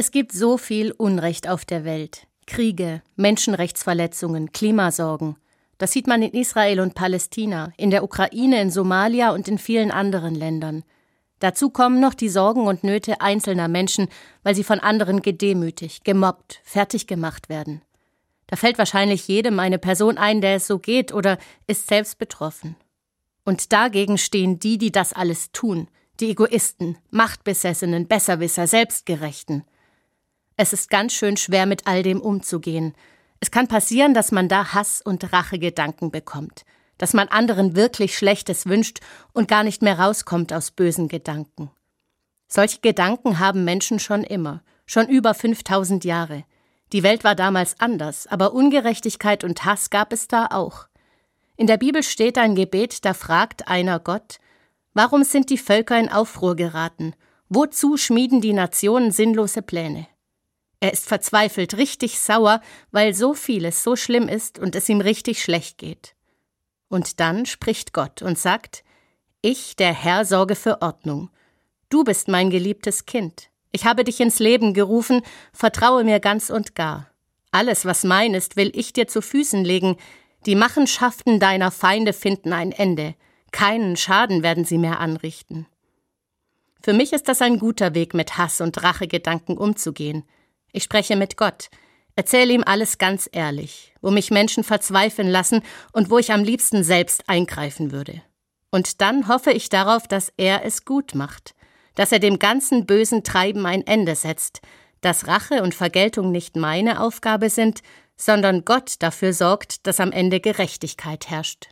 Es gibt so viel Unrecht auf der Welt. Kriege, Menschenrechtsverletzungen, Klimasorgen. Das sieht man in Israel und Palästina, in der Ukraine, in Somalia und in vielen anderen Ländern. Dazu kommen noch die Sorgen und Nöte einzelner Menschen, weil sie von anderen gedemütigt, gemobbt, fertig gemacht werden. Da fällt wahrscheinlich jedem eine Person ein, der es so geht oder ist selbst betroffen. Und dagegen stehen die, die das alles tun, die Egoisten, Machtbesessenen, Besserwisser, Selbstgerechten. Es ist ganz schön schwer, mit all dem umzugehen. Es kann passieren, dass man da Hass und Rachegedanken bekommt, dass man anderen wirklich Schlechtes wünscht und gar nicht mehr rauskommt aus bösen Gedanken. Solche Gedanken haben Menschen schon immer, schon über 5000 Jahre. Die Welt war damals anders, aber Ungerechtigkeit und Hass gab es da auch. In der Bibel steht ein Gebet, da fragt einer Gott, Warum sind die Völker in Aufruhr geraten? Wozu schmieden die Nationen sinnlose Pläne? Er ist verzweifelt, richtig sauer, weil so vieles so schlimm ist und es ihm richtig schlecht geht. Und dann spricht Gott und sagt, Ich, der Herr, sorge für Ordnung. Du bist mein geliebtes Kind. Ich habe dich ins Leben gerufen, vertraue mir ganz und gar. Alles, was mein ist, will ich dir zu Füßen legen. Die Machenschaften deiner Feinde finden ein Ende. Keinen Schaden werden sie mehr anrichten. Für mich ist das ein guter Weg, mit Hass und Rachegedanken umzugehen. Ich spreche mit Gott, erzähle ihm alles ganz ehrlich, wo mich Menschen verzweifeln lassen und wo ich am liebsten selbst eingreifen würde. Und dann hoffe ich darauf, dass er es gut macht, dass er dem ganzen bösen Treiben ein Ende setzt, dass Rache und Vergeltung nicht meine Aufgabe sind, sondern Gott dafür sorgt, dass am Ende Gerechtigkeit herrscht.